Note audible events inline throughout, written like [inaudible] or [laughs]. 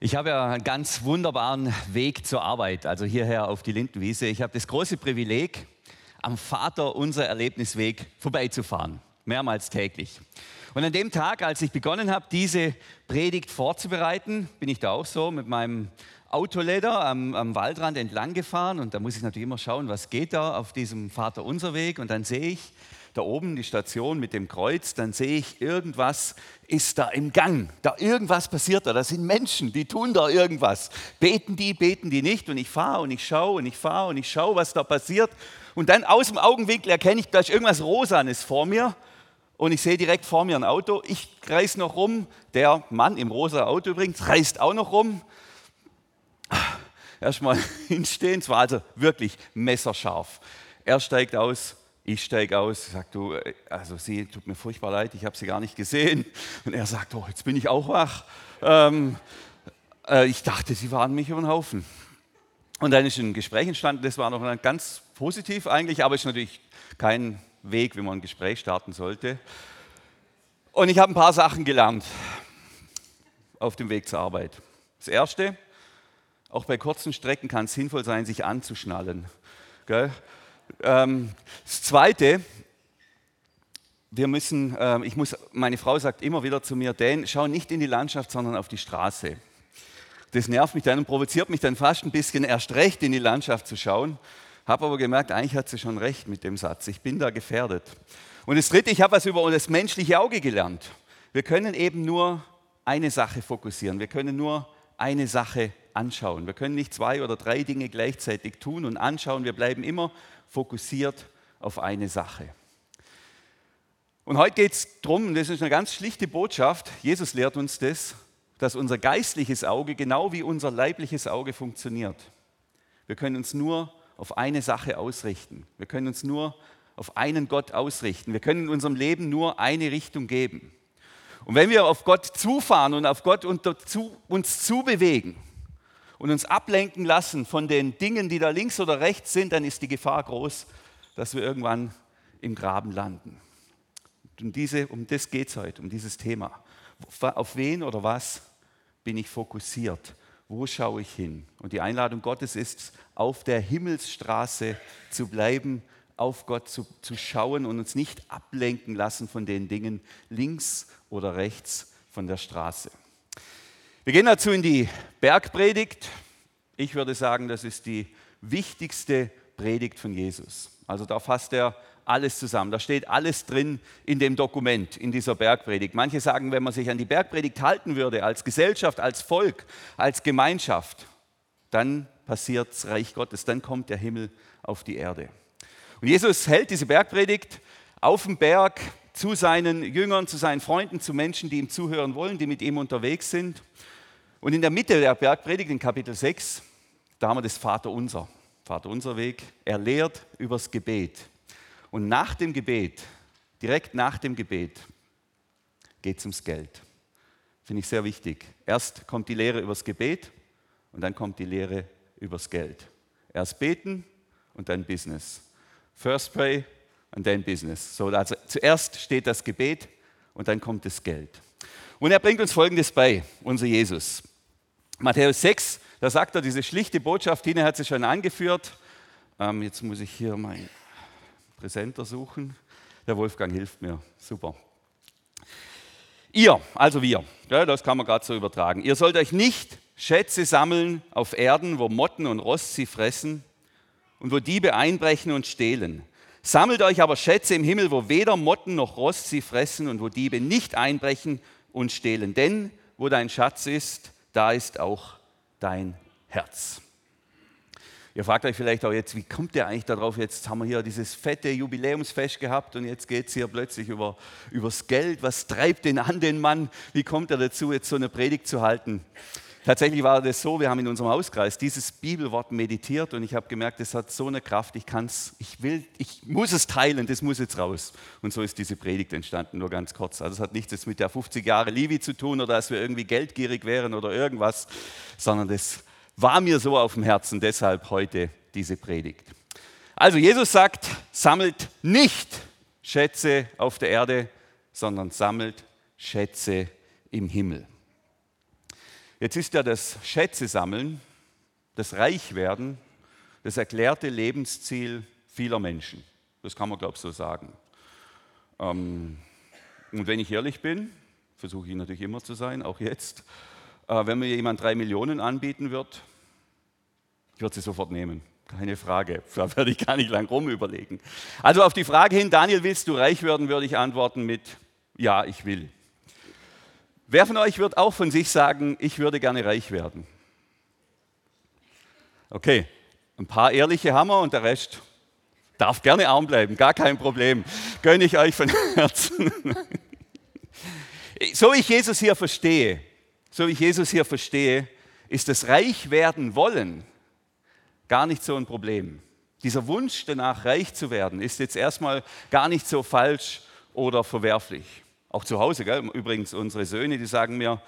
Ich habe ja einen ganz wunderbaren Weg zur Arbeit, also hierher auf die Lindenwiese. Ich habe das große Privileg, am Vater unser Erlebnisweg vorbeizufahren, mehrmals täglich. Und an dem Tag, als ich begonnen habe, diese Predigt vorzubereiten, bin ich da auch so mit meinem Autoleder am, am Waldrand entlang gefahren und da muss ich natürlich immer schauen, was geht da auf diesem Vater unser Weg und dann sehe ich, da oben die Station mit dem Kreuz, dann sehe ich, irgendwas ist da im Gang. Da irgendwas passiert da. Das sind Menschen, die tun da irgendwas. Beten die, beten die nicht. Und ich fahre und ich schaue und ich fahre und ich schaue, was da passiert. Und dann aus dem Augenwinkel erkenne ich, da ist irgendwas Rosanes vor mir. Und ich sehe direkt vor mir ein Auto. Ich reiß noch rum. Der Mann im rosa Auto übrigens reißt auch noch rum. Erstmal [laughs] hinstehen. Es war also wirklich messerscharf. Er steigt aus, ich steige aus, sage du, äh, also sie tut mir furchtbar leid, ich habe sie gar nicht gesehen. Und er sagt, oh, jetzt bin ich auch wach. Ähm, äh, ich dachte, sie waren mich über den Haufen. Und dann ist ein Gespräch entstanden, das war noch ganz positiv eigentlich, aber ist natürlich kein Weg, wie man ein Gespräch starten sollte. Und ich habe ein paar Sachen gelernt auf dem Weg zur Arbeit. Das erste, auch bei kurzen Strecken kann es sinnvoll sein, sich anzuschnallen. Gell? Ähm, das Zweite, wir müssen, ähm, ich muss, meine Frau sagt immer wieder zu mir, Dan, schau nicht in die Landschaft, sondern auf die Straße. Das nervt mich dann und provoziert mich dann fast ein bisschen, erst recht in die Landschaft zu schauen. Habe aber gemerkt, eigentlich hat sie schon recht mit dem Satz. Ich bin da gefährdet. Und das Dritte, ich habe was über das menschliche Auge gelernt. Wir können eben nur eine Sache fokussieren. Wir können nur eine Sache anschauen. Wir können nicht zwei oder drei Dinge gleichzeitig tun und anschauen. Wir bleiben immer fokussiert auf eine Sache. Und heute geht es darum, das ist eine ganz schlichte Botschaft, Jesus lehrt uns das, dass unser geistliches Auge genau wie unser leibliches Auge funktioniert. Wir können uns nur auf eine Sache ausrichten. Wir können uns nur auf einen Gott ausrichten. Wir können in unserem Leben nur eine Richtung geben. Und wenn wir auf Gott zufahren und auf Gott uns zubewegen, und uns ablenken lassen von den Dingen, die da links oder rechts sind, dann ist die Gefahr groß, dass wir irgendwann im Graben landen. Und diese, um das geht es heute, um dieses Thema. Auf wen oder was bin ich fokussiert? Wo schaue ich hin? Und die Einladung Gottes ist, auf der Himmelsstraße zu bleiben, auf Gott zu, zu schauen und uns nicht ablenken lassen von den Dingen links oder rechts von der Straße. Wir gehen dazu in die Bergpredigt. Ich würde sagen, das ist die wichtigste Predigt von Jesus. Also da fasst er alles zusammen. Da steht alles drin in dem Dokument, in dieser Bergpredigt. Manche sagen, wenn man sich an die Bergpredigt halten würde, als Gesellschaft, als Volk, als Gemeinschaft, dann passiert das Reich Gottes, dann kommt der Himmel auf die Erde. Und Jesus hält diese Bergpredigt auf dem Berg zu seinen Jüngern, zu seinen Freunden, zu Menschen, die ihm zuhören wollen, die mit ihm unterwegs sind. Und in der Mitte der Bergpredigt, in Kapitel 6, da haben wir das Vater unser. Vater unser Weg. Er lehrt übers Gebet. Und nach dem Gebet, direkt nach dem Gebet, geht es ums Geld. Finde ich sehr wichtig. Erst kommt die Lehre übers Gebet und dann kommt die Lehre übers Geld. Erst beten und dann Business. First pray and then business. So, also zuerst steht das Gebet und dann kommt das Geld. Und er bringt uns Folgendes bei, unser Jesus. Matthäus 6, da sagt er diese schlichte Botschaft, Tine hat sie schon angeführt. Ähm, jetzt muss ich hier meinen Präsenter suchen. Der Wolfgang hilft mir. Super. Ihr, also wir, ja, das kann man gerade so übertragen. Ihr sollt euch nicht Schätze sammeln auf Erden, wo Motten und Rost sie fressen und wo Diebe einbrechen und stehlen. Sammelt euch aber Schätze im Himmel, wo weder Motten noch Rost sie fressen und wo Diebe nicht einbrechen und stehlen. Denn wo dein Schatz ist, da ist auch dein Herz. Ihr fragt euch vielleicht auch jetzt, wie kommt der eigentlich darauf? Jetzt haben wir hier dieses fette Jubiläumsfest gehabt und jetzt geht es hier plötzlich über, übers Geld. Was treibt den an, den Mann? Wie kommt er dazu, jetzt so eine Predigt zu halten? Tatsächlich war das so, wir haben in unserem Hauskreis dieses Bibelwort meditiert und ich habe gemerkt, es hat so eine Kraft, ich kann es, ich will, ich muss es teilen, das muss jetzt raus. Und so ist diese Predigt entstanden, nur ganz kurz. Also es hat nichts mit der 50 Jahre Livi zu tun oder dass wir irgendwie geldgierig wären oder irgendwas, sondern das war mir so auf dem Herzen, deshalb heute diese Predigt. Also Jesus sagt, sammelt nicht Schätze auf der Erde, sondern sammelt Schätze im Himmel. Jetzt ist ja das Schätze sammeln, das Reichwerden, das erklärte Lebensziel vieler Menschen. Das kann man, glaube ich, so sagen. Ähm, und wenn ich ehrlich bin, versuche ich natürlich immer zu sein, auch jetzt, äh, wenn mir jemand drei Millionen anbieten wird, ich würde sie sofort nehmen. Keine Frage. [laughs] Da werde ich gar nicht lang rum überlegen. Also auf die Frage hin, Daniel, willst du reich werden, würde ich antworten mit Ja, ich will. Wer von euch wird auch von sich sagen, ich würde gerne reich werden? Okay, ein paar ehrliche Hammer und der Rest darf gerne arm bleiben, gar kein Problem. Gönne ich euch von Herzen. [laughs] So wie ich Jesus hier verstehe, so wie ich Jesus hier verstehe, ist das Reichwerden wollen gar nicht so ein Problem. Dieser Wunsch danach, reich zu werden, ist jetzt erstmal gar nicht so falsch oder verwerflich. Auch zu Hause, gell? übrigens unsere Söhne, die sagen mir,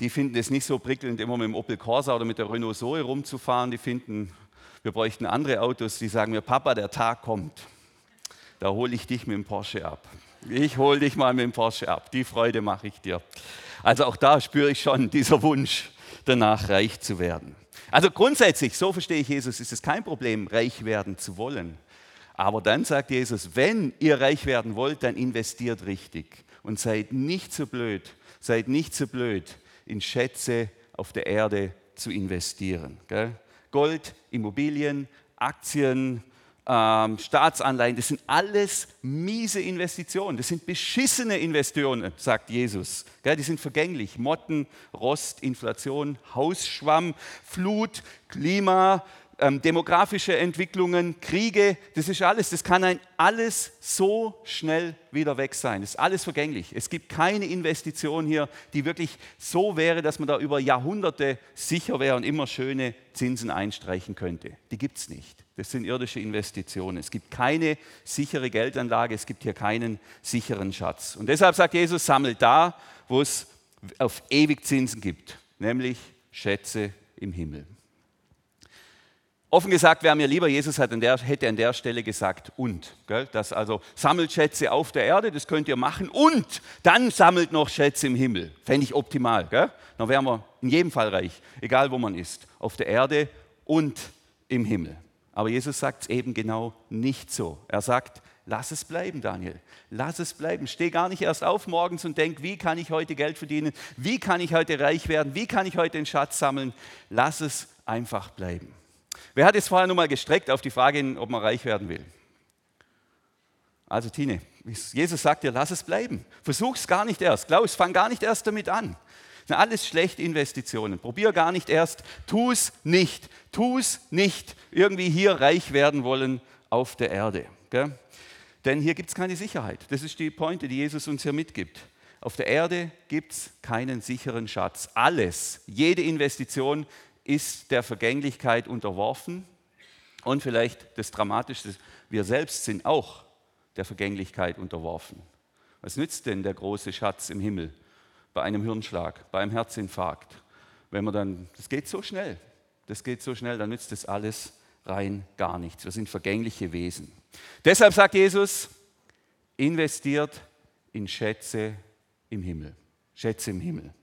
die finden es nicht so prickelnd, immer mit dem Opel Corsa oder mit der Renault Zoe rumzufahren. Die finden, wir bräuchten andere Autos. Die sagen mir, Papa, der Tag kommt. Da hole ich dich mit dem Porsche ab. Ich hole dich mal mit dem Porsche ab. Die Freude mache ich dir. Also auch da spüre ich schon dieser Wunsch, danach reich zu werden. Also grundsätzlich, so verstehe ich Jesus, ist es kein Problem, reich werden zu wollen. Aber dann sagt Jesus, wenn ihr reich werden wollt, dann investiert richtig und seid nicht so blöd, seid nicht so blöd, in Schätze auf der Erde zu investieren. Gell? Gold, Immobilien, Aktien, ähm, Staatsanleihen, das sind alles miese Investitionen. Das sind beschissene Investitionen, sagt Jesus. Gell? Die sind vergänglich. Motten, Rost, Inflation, Hausschwamm, Flut, Klima, ähm, demografische Entwicklungen, Kriege, das ist alles, das kann ein alles so schnell wieder weg sein. Das ist alles vergänglich. Es gibt keine Investition hier, die wirklich so wäre, dass man da über Jahrhunderte sicher wäre und immer schöne Zinsen einstreichen könnte. Die gibt es nicht. Das sind irdische Investitionen. Es gibt keine sichere Geldanlage, es gibt hier keinen sicheren Schatz. Und deshalb sagt Jesus, sammelt da, wo es auf ewig Zinsen gibt, nämlich Schätze im Himmel. Offen gesagt wäre mir lieber, Jesus an der, hätte an der Stelle gesagt und. Gell? Das also sammelt Schätze auf der Erde, das könnt ihr machen und dann sammelt noch Schätze im Himmel. Fände ich optimal. Gell? Dann wären wir in jedem Fall reich, egal wo man ist. Auf der Erde und im Himmel. Aber Jesus sagt es eben genau nicht so. Er sagt, lass es bleiben, Daniel. Lass es bleiben. Steh gar nicht erst auf morgens und denk, wie kann ich heute Geld verdienen? Wie kann ich heute reich werden? Wie kann ich heute den Schatz sammeln? Lass es einfach bleiben. Wer hat jetzt vorher nochmal gestreckt auf die Frage, ob man reich werden will? Also Tine, Jesus sagt dir, lass es bleiben. Versuch es gar nicht erst. Klaus, fang gar nicht erst damit an. Sind alles schlechte Investitionen. Probier gar nicht erst. Tu es nicht. Tu es nicht. Irgendwie hier reich werden wollen auf der Erde. Gell? Denn hier gibt es keine Sicherheit. Das ist die Pointe, die Jesus uns hier mitgibt. Auf der Erde gibt es keinen sicheren Schatz. Alles, jede Investition ist der Vergänglichkeit unterworfen. Und vielleicht das Dramatischste, wir selbst sind auch der Vergänglichkeit unterworfen. Was nützt denn der große Schatz im Himmel bei einem Hirnschlag, bei einem Herzinfarkt? Wenn man dann, das geht so schnell, das geht so schnell, dann nützt das alles rein gar nichts. Wir sind vergängliche Wesen. Deshalb sagt Jesus, investiert in Schätze im Himmel. Schätze im Himmel.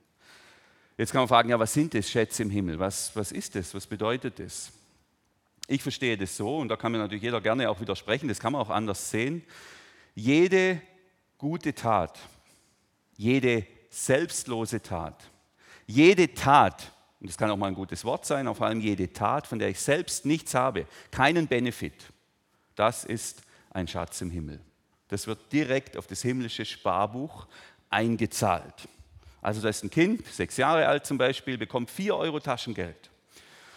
Jetzt kann man fragen, ja, was sind das Schätze im Himmel? Was, was ist das? Was bedeutet das? Ich verstehe das so, und da kann mir natürlich jeder gerne auch widersprechen, das kann man auch anders sehen. Jede gute Tat, jede selbstlose Tat, jede Tat, und das kann auch mal ein gutes Wort sein, vor allem jede Tat, von der ich selbst nichts habe, keinen Benefit, das ist ein Schatz im Himmel. Das wird direkt auf das himmlische Sparbuch eingezahlt. Also da ist ein Kind, sechs Jahre alt zum Beispiel, bekommt vier Euro Taschengeld.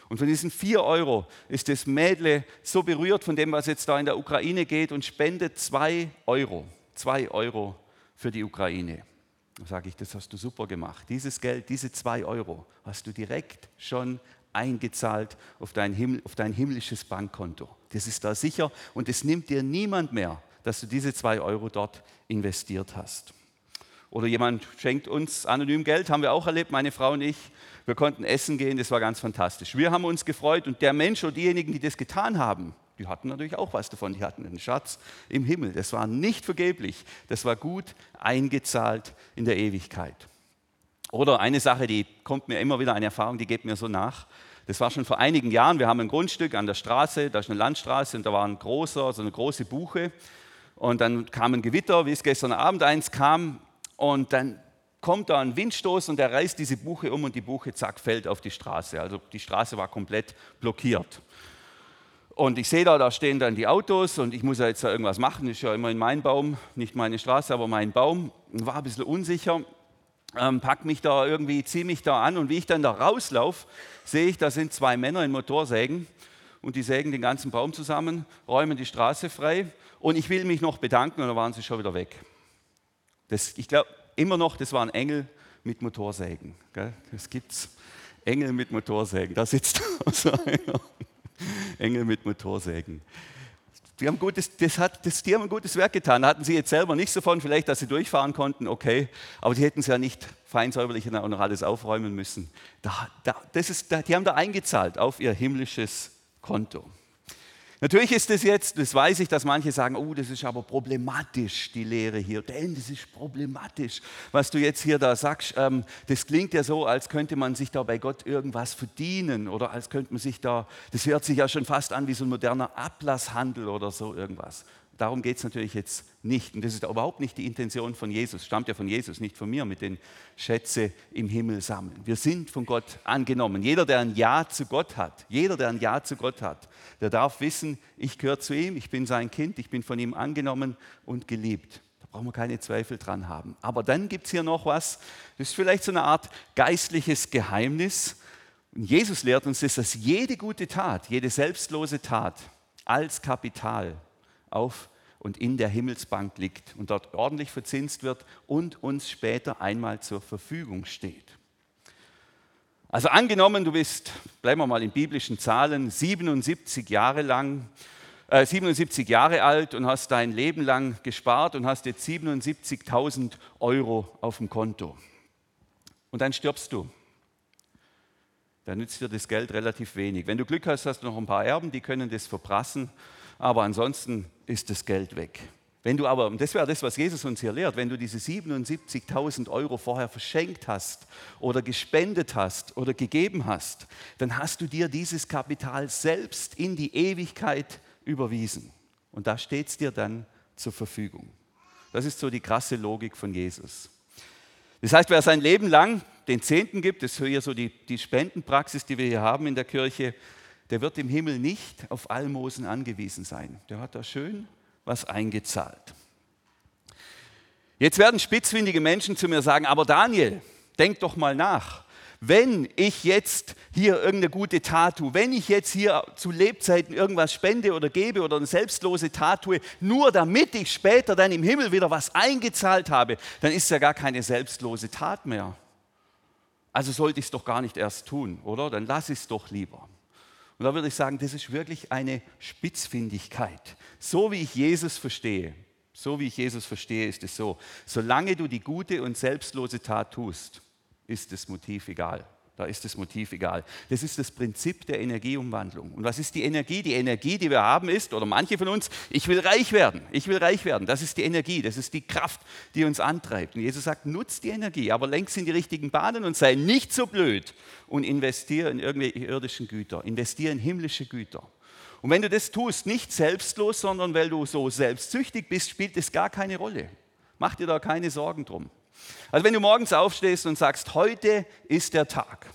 Und von diesen vier Euro ist das Mädle so berührt von dem, was jetzt da in der Ukraine geht und spendet zwei Euro. Zwei Euro für die Ukraine. Da sage ich, das hast du super gemacht. Dieses Geld, diese zwei Euro hast du direkt schon eingezahlt auf dein, Himmel, auf dein himmlisches Bankkonto. Das ist da sicher und es nimmt dir niemand mehr, dass du diese zwei Euro dort investiert hast. Oder jemand schenkt uns anonym Geld, haben wir auch erlebt, meine Frau und ich. Wir konnten essen gehen, das war ganz fantastisch. Wir haben uns gefreut und der Mensch oder diejenigen, die das getan haben, die hatten natürlich auch was davon. Die hatten einen Schatz im Himmel. Das war nicht vergeblich. Das war gut eingezahlt in der Ewigkeit. Oder eine Sache, die kommt mir immer wieder, eine Erfahrung, die geht mir so nach. Das war schon vor einigen Jahren. Wir haben ein Grundstück an der Straße, da ist eine Landstraße und da war ein großer, so eine große Buche. Und dann kam ein Gewitter, wie es gestern Abend eins kam. Und dann kommt da ein Windstoß und der reißt diese Buche um und die Buche, zack, fällt auf die Straße. Also die Straße war komplett blockiert. Und ich sehe da, da stehen dann die Autos und ich muss ja jetzt da irgendwas machen. Ist ja immerhin mein Baum, nicht meine Straße, aber mein Baum. War ein bisschen unsicher, ähm, pack mich da irgendwie, ziehe mich da an und wie ich dann da rauslaufe, sehe ich, da sind zwei Männer in Motorsägen und die sägen den ganzen Baum zusammen, räumen die Straße frei und ich will mich noch bedanken und dann waren sie schon wieder weg. Das, ich glaube immer noch, das waren Engel mit Motorsägen. Gell? Das gibt's. Engel mit Motorsägen. Da sitzt [laughs] so einer. Engel mit Motorsägen. Die haben, gutes, das hat, das, die haben ein gutes Werk getan. Hatten sie jetzt selber nicht so von, vielleicht, dass sie durchfahren konnten, okay. Aber die hätten es ja nicht fein säuberlich und noch alles aufräumen müssen. Da, da, das ist, die haben da eingezahlt auf ihr himmlisches Konto. Natürlich ist es jetzt, das weiß ich, dass manche sagen, oh, das ist aber problematisch, die Lehre hier. Denn das ist problematisch, was du jetzt hier da sagst. Ähm, das klingt ja so, als könnte man sich da bei Gott irgendwas verdienen oder als könnte man sich da, das hört sich ja schon fast an wie so ein moderner Ablasshandel oder so irgendwas. Darum geht es natürlich jetzt nicht. Und das ist überhaupt nicht die Intention von Jesus. Stammt ja von Jesus, nicht von mir, mit den Schätze im Himmel sammeln. Wir sind von Gott angenommen. Jeder, der ein Ja zu Gott hat, jeder, der ein Ja zu Gott hat, der darf wissen, ich gehöre zu ihm, ich bin sein Kind, ich bin von ihm angenommen und geliebt. Da brauchen wir keine Zweifel dran haben. Aber dann gibt es hier noch was, das ist vielleicht so eine Art geistliches Geheimnis. Und Jesus lehrt uns das, dass jede gute Tat, jede selbstlose Tat als Kapital auf und in der Himmelsbank liegt und dort ordentlich verzinst wird und uns später einmal zur Verfügung steht. Also angenommen, du bist, bleiben wir mal in biblischen Zahlen, 77 Jahre lang, äh, 77 Jahre alt und hast dein Leben lang gespart und hast jetzt 77.000 Euro auf dem Konto. Und dann stirbst du. Dann nützt dir das Geld relativ wenig. Wenn du Glück hast, hast du noch ein paar Erben, die können das verprassen aber ansonsten ist das Geld weg. Wenn du aber, und das wäre das, was Jesus uns hier lehrt, wenn du diese 77.000 Euro vorher verschenkt hast oder gespendet hast oder gegeben hast, dann hast du dir dieses Kapital selbst in die Ewigkeit überwiesen. Und da steht es dir dann zur Verfügung. Das ist so die krasse Logik von Jesus. Das heißt, wer sein Leben lang den Zehnten gibt, das ist hier so die, die Spendenpraxis, die wir hier haben in der Kirche, der wird im Himmel nicht auf Almosen angewiesen sein. Der hat da schön was eingezahlt. Jetzt werden spitzfindige Menschen zu mir sagen, aber Daniel, denk doch mal nach. Wenn ich jetzt hier irgendeine gute Tat tue, wenn ich jetzt hier zu Lebzeiten irgendwas spende oder gebe oder eine selbstlose Tat tue, nur damit ich später dann im Himmel wieder was eingezahlt habe, dann ist ja gar keine selbstlose Tat mehr. Also sollte ich es doch gar nicht erst tun, oder? Dann lass es doch lieber. Und da würde ich sagen, das ist wirklich eine Spitzfindigkeit. So wie ich Jesus verstehe, so wie ich Jesus verstehe, ist es so. Solange du die gute und selbstlose Tat tust, ist das Motiv egal. Da ist das Motiv egal. Das ist das Prinzip der Energieumwandlung. Und was ist die Energie? Die Energie, die wir haben, ist, oder manche von uns, ich will reich werden. Ich will reich werden. Das ist die Energie, das ist die Kraft, die uns antreibt. Und Jesus sagt, nutz die Energie, aber sie in die richtigen Bahnen und sei nicht so blöd und investiere in irgendwelche irdischen Güter. Investiere in himmlische Güter. Und wenn du das tust, nicht selbstlos, sondern weil du so selbstsüchtig bist, spielt es gar keine Rolle. Mach dir da keine Sorgen drum. Also wenn du morgens aufstehst und sagst, heute ist der Tag.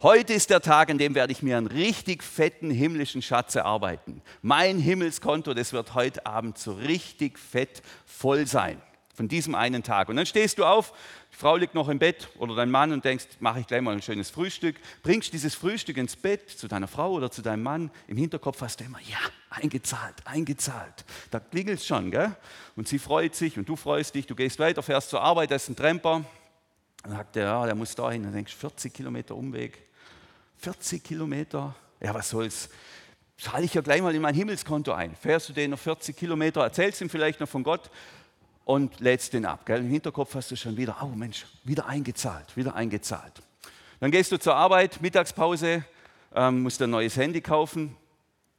Heute ist der Tag, an dem werde ich mir einen richtig fetten himmlischen Schatz erarbeiten. Mein Himmelskonto, das wird heute Abend so richtig fett voll sein. Von diesem einen Tag. Und dann stehst du auf, Frau liegt noch im Bett oder dein Mann und denkst, mache ich gleich mal ein schönes Frühstück. Bringst dieses Frühstück ins Bett zu deiner Frau oder zu deinem Mann. Im Hinterkopf hast du immer, ja, eingezahlt, eingezahlt. Da klingelt schon, gell? Und sie freut sich und du freust dich, du gehst weiter, fährst zur Arbeit, da ist ein Tremper. Dann sagt er, ja, der muss dahin. Dann denkst du, 40 Kilometer Umweg. 40 Kilometer? Ja, was soll's? Zahle ich ja gleich mal in mein Himmelskonto ein. Fährst du den noch 40 Kilometer, erzählst ihm vielleicht noch von Gott, und lädst den ab. Gell? Im Hinterkopf hast du schon wieder, oh Mensch, wieder eingezahlt, wieder eingezahlt. Dann gehst du zur Arbeit, Mittagspause, ähm, musst ein neues Handy kaufen,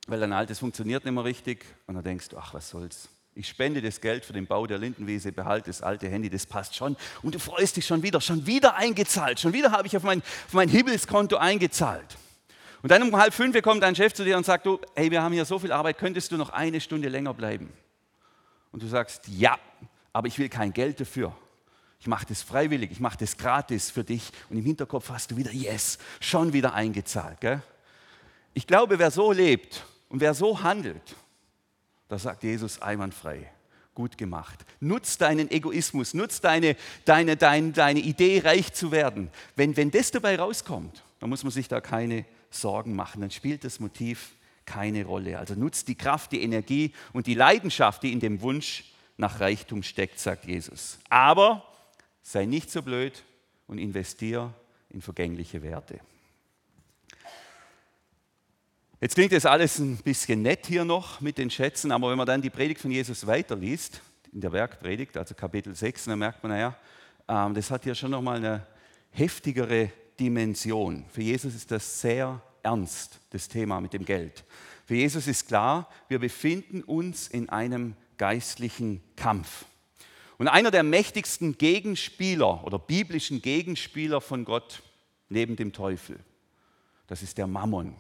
weil dein altes funktioniert nicht mehr richtig. Und dann denkst du, ach, was soll's, Ich spende das Geld für den Bau der Lindenwiese, behalte das alte Handy, das passt schon. Und du freust dich schon wieder, schon wieder eingezahlt, schon wieder habe ich auf mein, auf mein Himmelskonto eingezahlt. Und dann um halb fünf kommt dein Chef zu dir und sagt, du, hey, wir haben hier so viel Arbeit, könntest du noch eine Stunde länger bleiben? Und du sagst, ja, aber ich will kein Geld dafür. Ich mache das freiwillig, ich mache das gratis für dich. Und im Hinterkopf hast du wieder, yes, schon wieder eingezahlt. Gell? Ich glaube, wer so lebt und wer so handelt, da sagt Jesus einwandfrei, gut gemacht. Nutz deinen Egoismus, nutz deine, deine, deine, deine Idee, reich zu werden. Wenn, wenn das dabei rauskommt, dann muss man sich da keine Sorgen machen. Dann spielt das Motiv keine Rolle. Also nutzt die Kraft, die Energie und die Leidenschaft, die in dem Wunsch nach Reichtum steckt, sagt Jesus. Aber sei nicht so blöd und investier in vergängliche Werte. Jetzt klingt das alles ein bisschen nett hier noch mit den Schätzen, aber wenn man dann die Predigt von Jesus weiterliest, in der Werkpredigt, also Kapitel 6, dann merkt man, naja, ähm, das hat ja schon nochmal eine heftigere Dimension. Für Jesus ist das sehr ernst, das Thema mit dem Geld. Für Jesus ist klar, wir befinden uns in einem geistlichen Kampf. Und einer der mächtigsten Gegenspieler oder biblischen Gegenspieler von Gott neben dem Teufel, das ist der Mammon.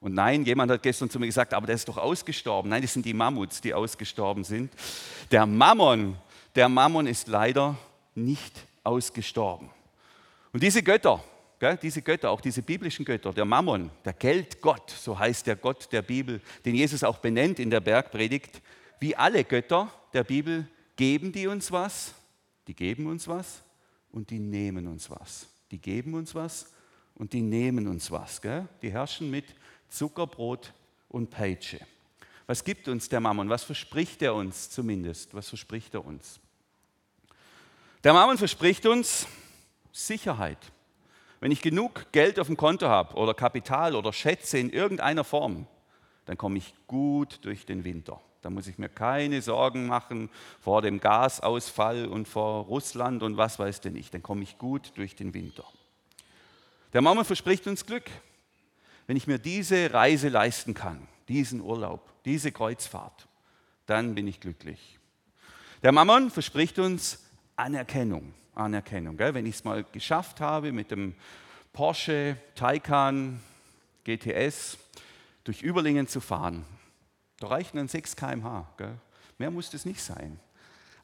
Und nein, jemand hat gestern zu mir gesagt, aber der ist doch ausgestorben. Nein, das sind die Mammuts, die ausgestorben sind. Der Mammon, der Mammon ist leider nicht ausgestorben. Und diese Götter, diese Götter, auch diese biblischen Götter, der Mammon, der Geldgott, so heißt der Gott der Bibel, den Jesus auch benennt in der Bergpredigt, wie alle Götter der Bibel geben die uns was, die geben uns was und die nehmen uns was. Die geben uns was und die nehmen uns was. Gell? Die herrschen mit Zuckerbrot und Peitsche. Was gibt uns der Mammon? Was verspricht er uns zumindest? Was verspricht er uns? Der Mammon verspricht uns Sicherheit. Wenn ich genug Geld auf dem Konto habe oder Kapital oder Schätze in irgendeiner Form, dann komme ich gut durch den Winter. Da muss ich mir keine Sorgen machen vor dem Gasausfall und vor Russland und was weiß denn nicht. Dann komme ich gut durch den Winter. Der Mammon verspricht uns Glück wenn ich mir diese Reise leisten kann, diesen Urlaub, diese Kreuzfahrt, dann bin ich glücklich. Der Mammon verspricht uns Anerkennung. Anerkennung. Gell? Wenn ich es mal geschafft habe, mit dem Porsche Taycan GTS durch Überlingen zu fahren, da reichen dann 6 km/h. Mehr muss das nicht sein.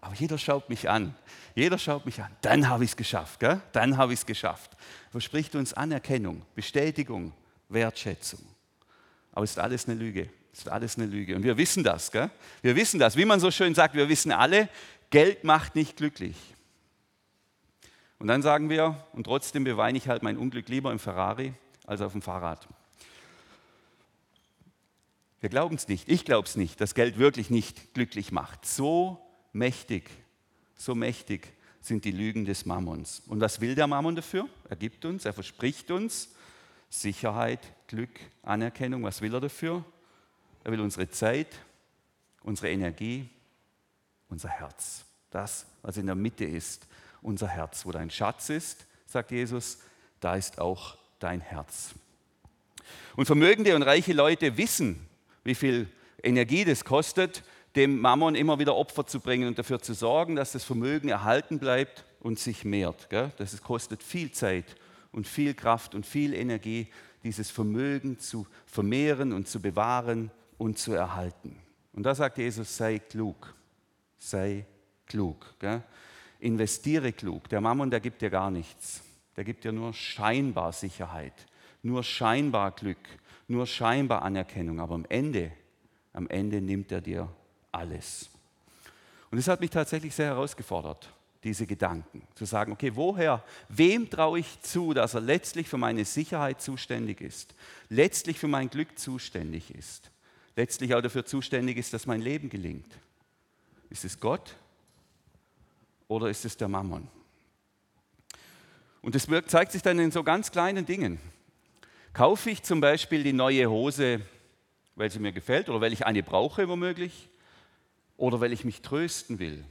Aber jeder schaut mich an. Jeder schaut mich an. Dann habe ich es geschafft. Gell? Dann habe ich es geschafft. Verspricht uns Anerkennung, Bestätigung, Wertschätzung. Aber es ist alles eine Lüge. Es ist alles eine Lüge. Und wir wissen das. Gell? Wir wissen das. Wie man so schön sagt, wir wissen alle, Geld macht nicht glücklich. Und dann sagen wir, und trotzdem beweine ich halt mein Unglück lieber im Ferrari als auf dem Fahrrad. Wir glauben es nicht. Ich glaube es nicht, dass Geld wirklich nicht glücklich macht. So mächtig, so mächtig sind die Lügen des Mammons. Und was will der Mammon dafür? Er gibt uns, er verspricht uns, Sicherheit, Glück, Anerkennung. Was will er dafür? Er will unsere Zeit, unsere Energie, unser Herz. Das, was in der Mitte ist, unser Herz. Wo dein Schatz ist, sagt Jesus, da ist auch dein Herz. Und vermögende und reiche Leute wissen, wie viel Energie das kostet, dem Mammon immer wieder Opfer zu bringen und dafür zu sorgen, dass das Vermögen erhalten bleibt und sich mehrt. Das kostet viel Zeit und viel Kraft und viel Energie, dieses Vermögen zu vermehren und zu bewahren und zu erhalten. Und da sagt Jesus, sei klug, sei klug. Investiere klug. Der Mammon, der gibt dir gar nichts. Der gibt dir nur scheinbar Sicherheit, nur scheinbar Glück, nur scheinbar Anerkennung. Aber am Ende, am Ende nimmt er dir alles. Und das hat mich tatsächlich sehr herausgefordert diese Gedanken. Zu sagen, okay, woher, wem traue ich zu, dass er letztlich für meine Sicherheit zuständig ist, letztlich für mein Glück zuständig ist, letztlich auch dafür zuständig ist, dass mein Leben gelingt. Ist es Gott oder ist es der Mammon? Und das zeigt sich dann in so ganz kleinen Dingen. Kaufe ich zum Beispiel die neue Hose, weil sie mir gefällt oder weil ich eine brauche womöglich oder weil ich mich trösten will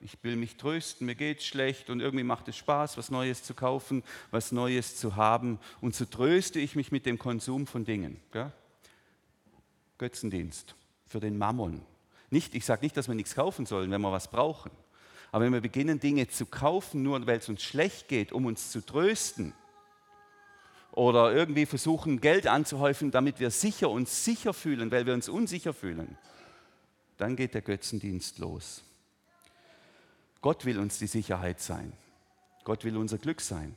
ich will mich trösten, mir geht es schlecht und irgendwie macht es Spaß, was Neues zu kaufen, was Neues zu haben. Und so tröste ich mich mit dem Konsum von Dingen. Götzendienst für den Mammon. Nicht, ich sage nicht, dass wir nichts kaufen sollen, wenn wir was brauchen. Aber wenn wir beginnen, Dinge zu kaufen, nur weil es uns schlecht geht, um uns zu trösten, oder irgendwie versuchen, Geld anzuhäufen, damit wir sicher uns sicher fühlen, weil wir uns unsicher fühlen, dann geht der Götzendienst los. Gott will uns die Sicherheit sein. Gott will unser Glück sein.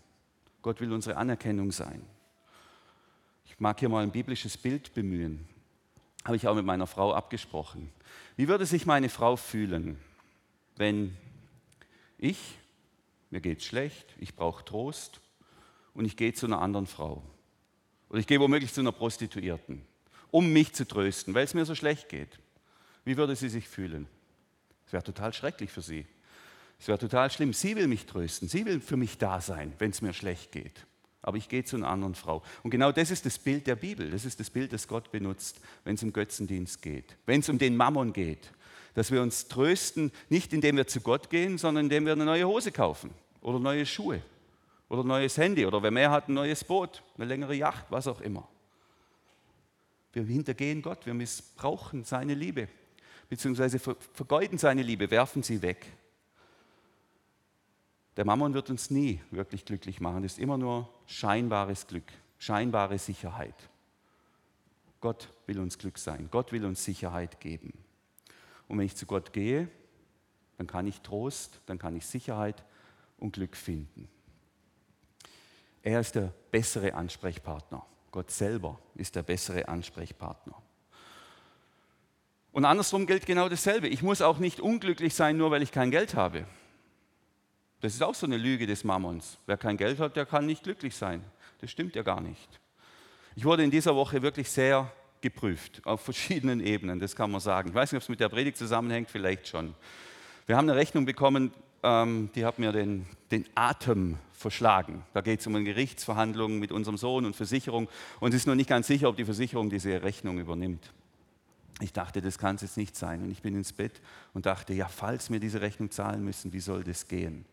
Gott will unsere Anerkennung sein. Ich mag hier mal ein biblisches Bild bemühen. Habe ich auch mit meiner Frau abgesprochen. Wie würde sich meine Frau fühlen, wenn ich, mir geht schlecht, ich brauche Trost und ich gehe zu einer anderen Frau. Oder ich gehe womöglich zu einer Prostituierten, um mich zu trösten, weil es mir so schlecht geht. Wie würde sie sich fühlen? Es wäre total schrecklich für sie. Es wäre total schlimm. Sie will mich trösten. Sie will für mich da sein, wenn es mir schlecht geht. Aber ich gehe zu einer anderen Frau. Und genau das ist das Bild der Bibel. Das ist das Bild, das Gott benutzt, wenn es um Götzendienst geht. Wenn es um den Mammon geht. Dass wir uns trösten, nicht indem wir zu Gott gehen, sondern indem wir eine neue Hose kaufen oder neue Schuhe oder ein neues Handy oder wer mehr hat, ein neues Boot, eine längere Yacht, was auch immer. Wir hintergehen Gott, wir missbrauchen seine Liebe, beziehungsweise vergeuden seine Liebe, werfen sie weg. Der Mammon wird uns nie wirklich glücklich machen. Das ist immer nur scheinbares Glück, scheinbare Sicherheit. Gott will uns Glück sein. Gott will uns Sicherheit geben. Und wenn ich zu Gott gehe, dann kann ich Trost, dann kann ich Sicherheit und Glück finden. Er ist der bessere Ansprechpartner. Gott selber ist der bessere Ansprechpartner. Und andersrum gilt genau dasselbe. Ich muss auch nicht unglücklich sein, nur weil ich kein Geld habe. Das ist auch so eine Lüge des Mammons. Wer kein Geld hat, der kann nicht glücklich sein. Das stimmt ja gar nicht. Ich wurde in dieser Woche wirklich sehr geprüft, auf verschiedenen Ebenen, das kann man sagen. Ich weiß nicht, ob es mit der Predigt zusammenhängt, vielleicht schon. Wir haben eine Rechnung bekommen, ähm, die hat mir den, den Atem verschlagen. Da geht es um eine Gerichtsverhandlung mit unserem Sohn und Versicherung und es ist noch nicht ganz sicher, ob die Versicherung diese Rechnung übernimmt. Ich dachte, das kann es jetzt nicht sein. Und ich bin ins Bett und dachte, ja, falls wir diese Rechnung zahlen müssen, wie soll das gehen?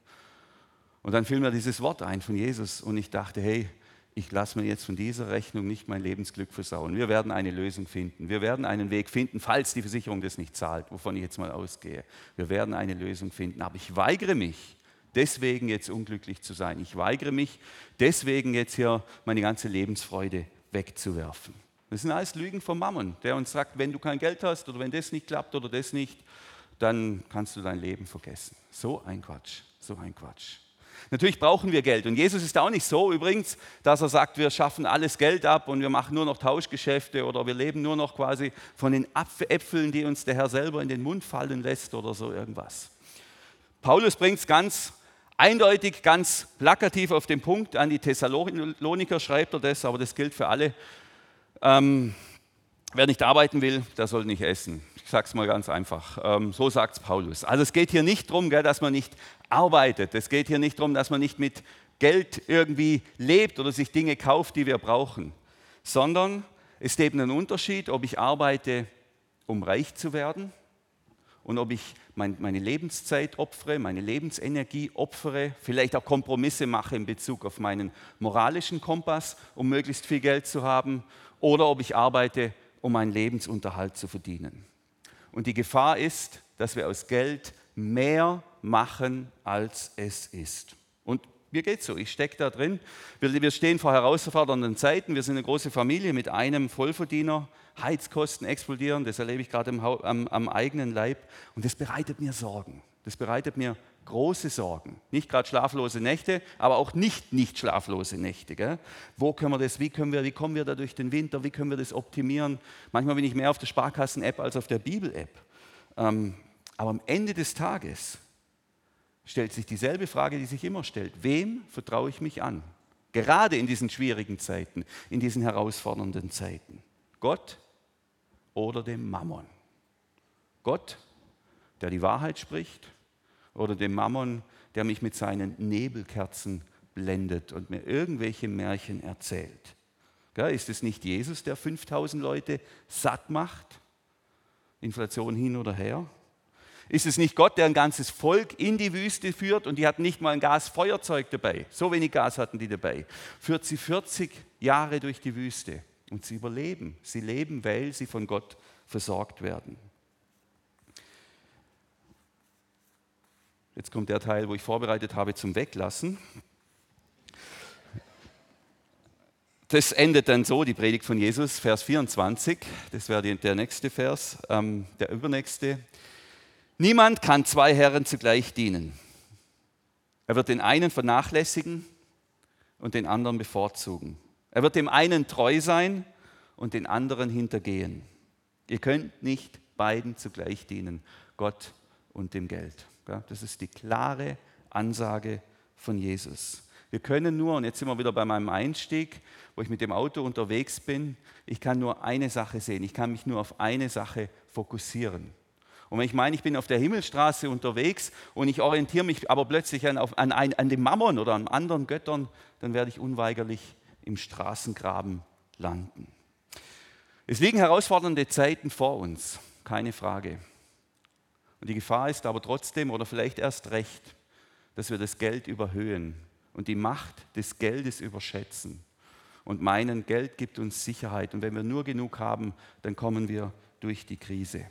Und dann fiel mir dieses Wort ein von Jesus und ich dachte, hey, ich lasse mir jetzt von dieser Rechnung nicht mein Lebensglück versauen. Wir werden eine Lösung finden. Wir werden einen Weg finden, falls die Versicherung das nicht zahlt, wovon ich jetzt mal ausgehe. Wir werden eine Lösung finden. Aber ich weigere mich, deswegen jetzt unglücklich zu sein. Ich weigere mich, deswegen jetzt hier meine ganze Lebensfreude wegzuwerfen. Das sind alles Lügen vom Mammon, der uns sagt, wenn du kein Geld hast oder wenn das nicht klappt oder das nicht, dann kannst du dein Leben vergessen. So ein Quatsch, so ein Quatsch. Natürlich brauchen wir Geld. Und Jesus ist auch nicht so übrigens, dass er sagt, wir schaffen alles Geld ab und wir machen nur noch Tauschgeschäfte oder wir leben nur noch quasi von den Äpfeln, die uns der Herr selber in den Mund fallen lässt oder so irgendwas. Paulus bringt es ganz eindeutig, ganz plakativ auf den Punkt. An die Thessaloniker schreibt er das, aber das gilt für alle. Ähm, wer nicht arbeiten will, der soll nicht essen. Ich sage es mal ganz einfach. Ähm, so sagt es Paulus. Also es geht hier nicht darum, dass man nicht arbeitet. Es geht hier nicht darum, dass man nicht mit Geld irgendwie lebt oder sich Dinge kauft, die wir brauchen, sondern es ist eben ein Unterschied, ob ich arbeite, um reich zu werden und ob ich meine Lebenszeit opfere, meine Lebensenergie opfere, vielleicht auch Kompromisse mache in Bezug auf meinen moralischen Kompass, um möglichst viel Geld zu haben, oder ob ich arbeite, um meinen Lebensunterhalt zu verdienen. Und die Gefahr ist, dass wir aus Geld mehr machen, als es ist. Und mir geht so, ich stecke da drin. Wir, stehen vor herausfordernden Zeiten. Wir sind eine große Familie mit einem Vollverdiener. Heizkosten explodieren, das erlebe ich gerade am, am eigenen Leib. Und das bereitet mir Sorgen. Das bereitet mir große Sorgen. Nicht gerade schlaflose Nächte, aber auch nicht nicht schlaflose Nächte. Gell? Wo können wir das, wie, können wir, wie kommen wir da durch den Winter, wie können wir das optimieren? Manchmal bin ich mehr auf der Sparkassen-App als auf der Bibel-App. Ähm, aber am Ende des Tages stellt sich dieselbe Frage, die sich immer stellt. Wem vertraue ich mich an? Gerade in diesen schwierigen Zeiten, in diesen herausfordernden Zeiten. Gott oder dem Mammon? Gott, der die Wahrheit spricht, oder dem Mammon, der mich mit seinen Nebelkerzen blendet und mir irgendwelche Märchen erzählt. Ist es nicht Jesus, der 5000 Leute satt macht? Inflation hin oder her? Ist es nicht Gott, der ein ganzes Volk in die Wüste führt und die hatten nicht mal ein Gasfeuerzeug dabei? So wenig Gas hatten die dabei. Führt sie 40 Jahre durch die Wüste und sie überleben. Sie leben, weil sie von Gott versorgt werden. Jetzt kommt der Teil, wo ich vorbereitet habe zum Weglassen. Das endet dann so, die Predigt von Jesus, Vers 24. Das wäre der nächste Vers, ähm, der übernächste. Niemand kann zwei Herren zugleich dienen. Er wird den einen vernachlässigen und den anderen bevorzugen. Er wird dem einen treu sein und den anderen hintergehen. Ihr könnt nicht beiden zugleich dienen, Gott und dem Geld. Das ist die klare Ansage von Jesus. Wir können nur, und jetzt sind wir wieder bei meinem Einstieg, wo ich mit dem Auto unterwegs bin, ich kann nur eine Sache sehen, ich kann mich nur auf eine Sache fokussieren. Und wenn ich meine, ich bin auf der Himmelstraße unterwegs und ich orientiere mich aber plötzlich an, an, an dem Mammon oder an anderen Göttern, dann werde ich unweigerlich im Straßengraben landen. Es liegen herausfordernde Zeiten vor uns, keine Frage. Und die Gefahr ist aber trotzdem oder vielleicht erst recht, dass wir das Geld überhöhen und die Macht des Geldes überschätzen und meinen, Geld gibt uns Sicherheit. Und wenn wir nur genug haben, dann kommen wir durch die Krise.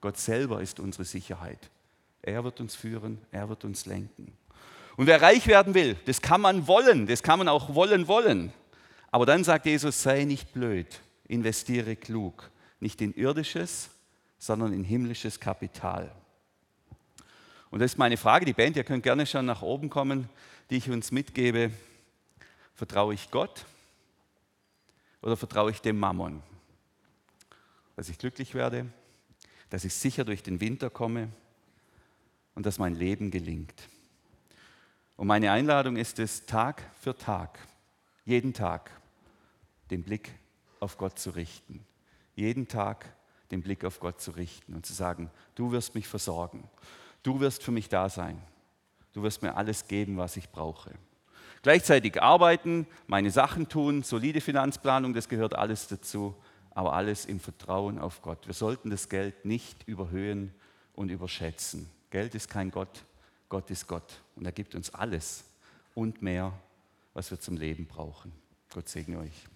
Gott selber ist unsere Sicherheit. Er wird uns führen, er wird uns lenken. Und wer reich werden will, das kann man wollen, das kann man auch wollen wollen. Aber dann sagt Jesus, sei nicht blöd, investiere klug, nicht in irdisches, sondern in himmlisches Kapital. Und das ist meine Frage, die Band, ihr könnt gerne schon nach oben kommen, die ich uns mitgebe. Vertraue ich Gott oder vertraue ich dem Mammon? Dass ich glücklich werde, dass ich sicher durch den Winter komme und dass mein Leben gelingt. Und meine Einladung ist es, Tag für Tag, jeden Tag, den Blick auf Gott zu richten. Jeden Tag den Blick auf Gott zu richten und zu sagen, du wirst mich versorgen, du wirst für mich da sein, du wirst mir alles geben, was ich brauche. Gleichzeitig arbeiten, meine Sachen tun, solide Finanzplanung, das gehört alles dazu, aber alles im Vertrauen auf Gott. Wir sollten das Geld nicht überhöhen und überschätzen. Geld ist kein Gott, Gott ist Gott und er gibt uns alles und mehr, was wir zum Leben brauchen. Gott segne euch.